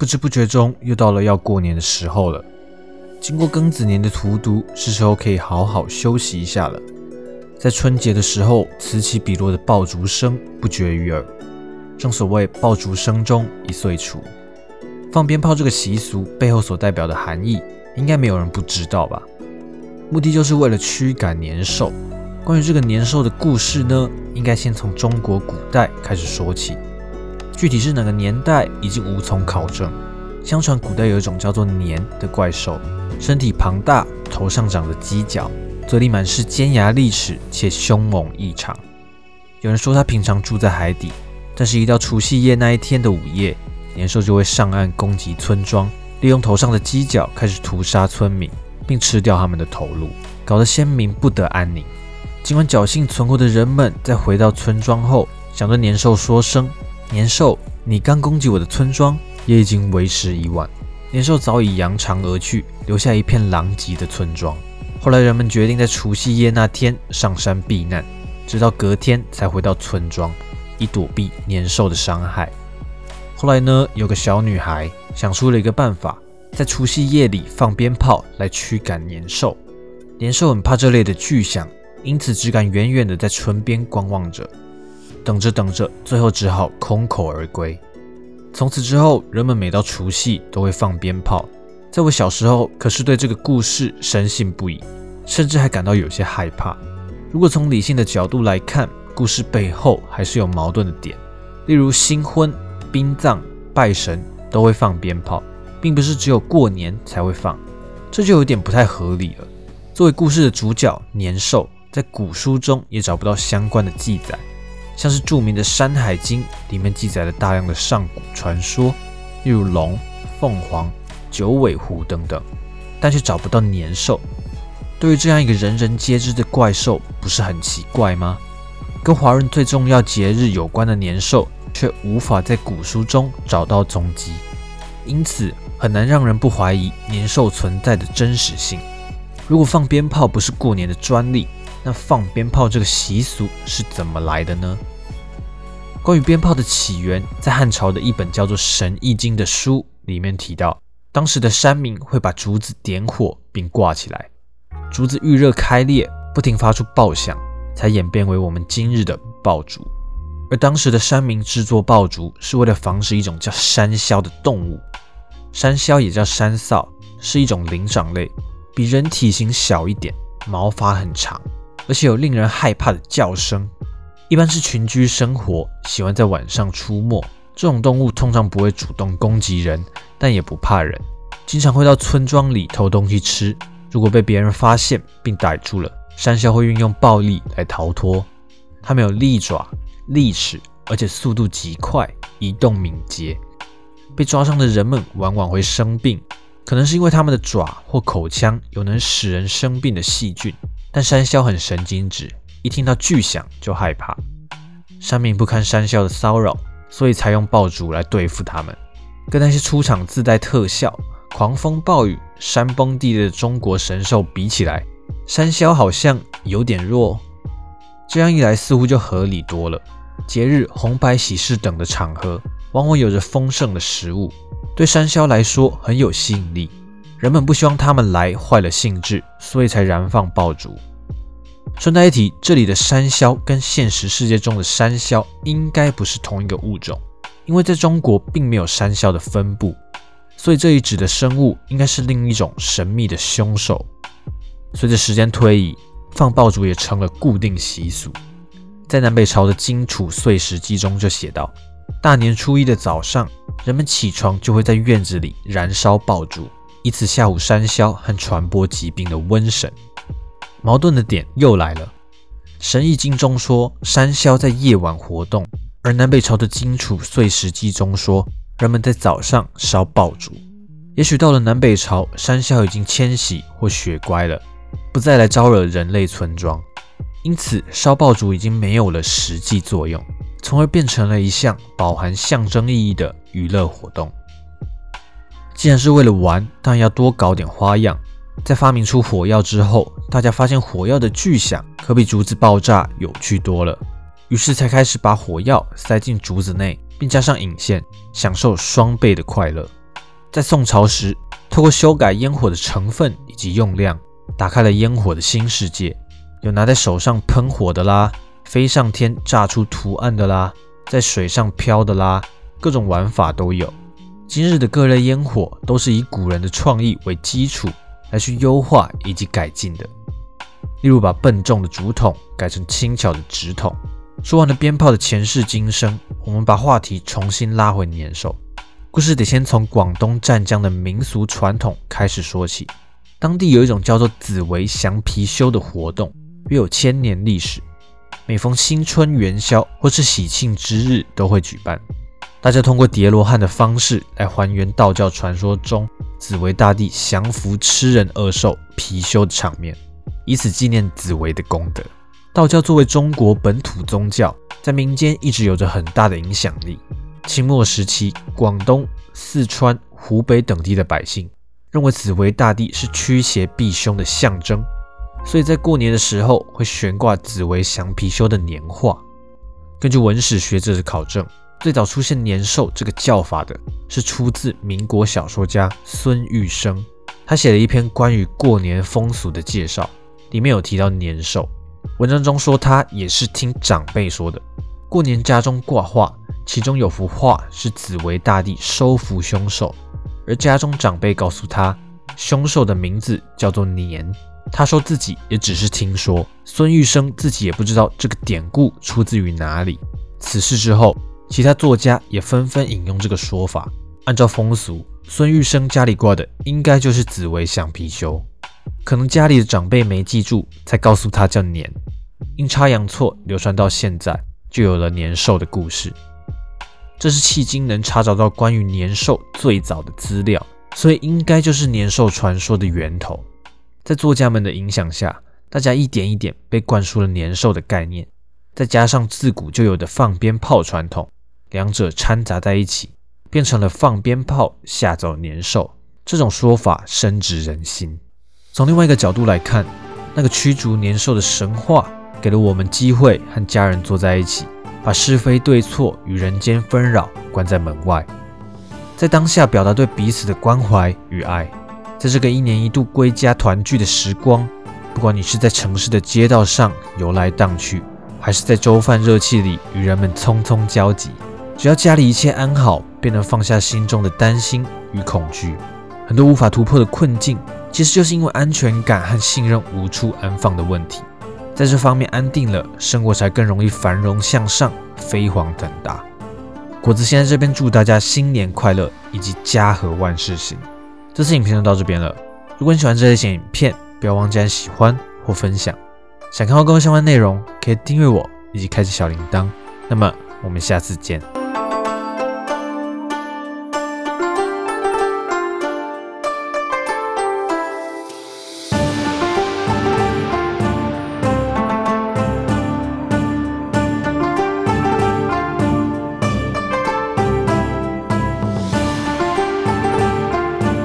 不知不觉中又到了要过年的时候了。经过庚子年的荼毒，是时候可以好好休息一下了。在春节的时候，此起彼落的爆竹声不绝于耳。正所谓爆竹声中一岁除，放鞭炮这个习俗背后所代表的含义，应该没有人不知道吧？目的就是为了驱赶年兽。关于这个年兽的故事呢，应该先从中国古代开始说起。具体是哪个年代，已经无从考证。相传古代有一种叫做年的怪兽，身体庞大，头上长着犄角，嘴里满是尖牙利齿，且凶猛异常。有人说它平常住在海底，但是一到除夕夜那一天的午夜，年兽就会上岸攻击村庄，利用头上的犄角开始屠杀村民，并吃掉他们的头颅，搞得先民不得安宁。尽管侥幸存活的人们在回到村庄后，想对年兽说声：“年兽，你刚攻击我的村庄，也已经为时已晚。”年兽早已扬长而去，留下一片狼藉的村庄。后来人们决定在除夕夜那天上山避难，直到隔天才回到村庄，以躲避年兽的伤害。后来呢，有个小女孩想出了一个办法，在除夕夜里放鞭炮来驱赶年兽。年兽很怕这类的巨响。因此，只敢远远的在村边观望着，等着等着，最后只好空口而归。从此之后，人们每到除夕都会放鞭炮。在我小时候，可是对这个故事深信不疑，甚至还感到有些害怕。如果从理性的角度来看，故事背后还是有矛盾的点，例如新婚、殡葬、拜神都会放鞭炮，并不是只有过年才会放，这就有点不太合理了。作为故事的主角，年兽。在古书中也找不到相关的记载，像是著名的《山海经》里面记载了大量的上古传说，例如龙、凤凰、九尾狐等等，但却找不到年兽。对于这样一个人人皆知的怪兽，不是很奇怪吗？跟华人最重要节日有关的年兽，却无法在古书中找到踪迹，因此很难让人不怀疑年兽存在的真实性。如果放鞭炮不是过年的专利，那放鞭炮这个习俗是怎么来的呢？关于鞭炮的起源，在汉朝的一本叫做《神异经》的书里面提到，当时的山民会把竹子点火并挂起来，竹子遇热开裂，不停发出爆响，才演变为我们今日的爆竹。而当时的山民制作爆竹，是为了防止一种叫山魈的动物。山魈也叫山臊，是一种灵长类，比人体型小一点，毛发很长。而且有令人害怕的叫声，一般是群居生活，喜欢在晚上出没。这种动物通常不会主动攻击人，但也不怕人，经常会到村庄里偷东西吃。如果被别人发现并逮住了，山魈会运用暴力来逃脱。它们有利爪、利齿，而且速度极快，移动敏捷。被抓伤的人们往往会生病，可能是因为它们的爪或口腔有能使人生病的细菌。但山魈很神经质，一听到巨响就害怕。山民不堪山魈的骚扰，所以才用爆竹来对付他们。跟那些出场自带特效、狂风暴雨、山崩地裂的中国神兽比起来，山魈好像有点弱。这样一来，似乎就合理多了。节日、红白喜事等的场合，往往有着丰盛的食物，对山魈来说很有吸引力。人们不希望他们来坏了兴致，所以才燃放爆竹。顺带一提，这里的山魈跟现实世界中的山魈应该不是同一个物种，因为在中国并没有山魈的分布，所以这里指的生物应该是另一种神秘的凶手。随着时间推移，放爆竹也成了固定习俗。在南北朝的《荆楚岁时记》中就写道：大年初一的早上，人们起床就会在院子里燃烧爆竹。以此吓唬山魈和传播疾病的瘟神。矛盾的点又来了，《神异经》中说山魈在夜晚活动，而南北朝的《荆楚岁时记》中说人们在早上烧爆竹。也许到了南北朝，山魈已经迁徙或学乖了，不再来招惹人类村庄，因此烧爆竹已经没有了实际作用，从而变成了一项饱含象征意义的娱乐活动。既然是为了玩，当然要多搞点花样。在发明出火药之后，大家发现火药的巨响可比竹子爆炸有趣多了，于是才开始把火药塞进竹子内，并加上引线，享受双倍的快乐。在宋朝时，透过修改烟火的成分以及用量，打开了烟火的新世界。有拿在手上喷火的啦，飞上天炸出图案的啦，在水上漂的啦，各种玩法都有。今日的各类烟火都是以古人的创意为基础来去优化以及改进的。例如，把笨重的竹筒改成轻巧的纸筒。说完了鞭炮的前世今生，我们把话题重新拉回年兽。故事得先从广东湛江的民俗传统开始说起。当地有一种叫做紫薇降貔貅的活动，约有千年历史。每逢新春元宵或是喜庆之日都会举办。大家通过叠罗汉的方式来还原道教传说中紫薇大帝降服吃人恶兽貔貅的场面。以此纪念紫薇的功德。道教作为中国本土宗教，在民间一直有着很大的影响力。清末时期，广东、四川、湖北等地的百姓认为紫薇大帝是驱邪避凶的象征，所以在过年的时候会悬挂紫薇降貔貅的年画。根据文史学者的考证，最早出现年兽这个叫法的是出自民国小说家孙玉生，他写了一篇关于过年风俗的介绍。里面有提到年兽，文章中说他也是听长辈说的。过年家中挂画，其中有幅画是紫薇大帝收服凶兽，而家中长辈告诉他，凶兽的名字叫做年。他说自己也只是听说，孙玉生自己也不知道这个典故出自于哪里。此事之后，其他作家也纷纷引用这个说法。按照风俗，孙玉生家里挂的应该就是紫薇降貔貅。可能家里的长辈没记住，才告诉他叫年，阴差阳错流传到现在，就有了年兽的故事。这是迄今能查找到关于年兽最早的资料，所以应该就是年兽传说的源头。在作家们的影响下，大家一点一点被灌输了年兽的概念，再加上自古就有的放鞭炮传统，两者掺杂在一起，变成了放鞭炮吓走年兽。这种说法深植人心。从另外一个角度来看，那个驱逐年兽的神话，给了我们机会和家人坐在一起，把是非对错与人间纷扰关在门外，在当下表达对彼此的关怀与爱。在这个一年一度归家团聚的时光，不管你是在城市的街道上游来荡去，还是在粥饭热气里与人们匆匆交集，只要家里一切安好，便能放下心中的担心与恐惧。很多无法突破的困境。其实就是因为安全感和信任无处安放的问题，在这方面安定了，生活才更容易繁荣向上、飞黄腾达。果子先在这边祝大家新年快乐，以及家和万事兴。这次影片就到这边了。如果你喜欢这类型影片，不要忘记按喜欢或分享。想看到更多相关内容，可以订阅我以及开启小铃铛。那么我们下次见。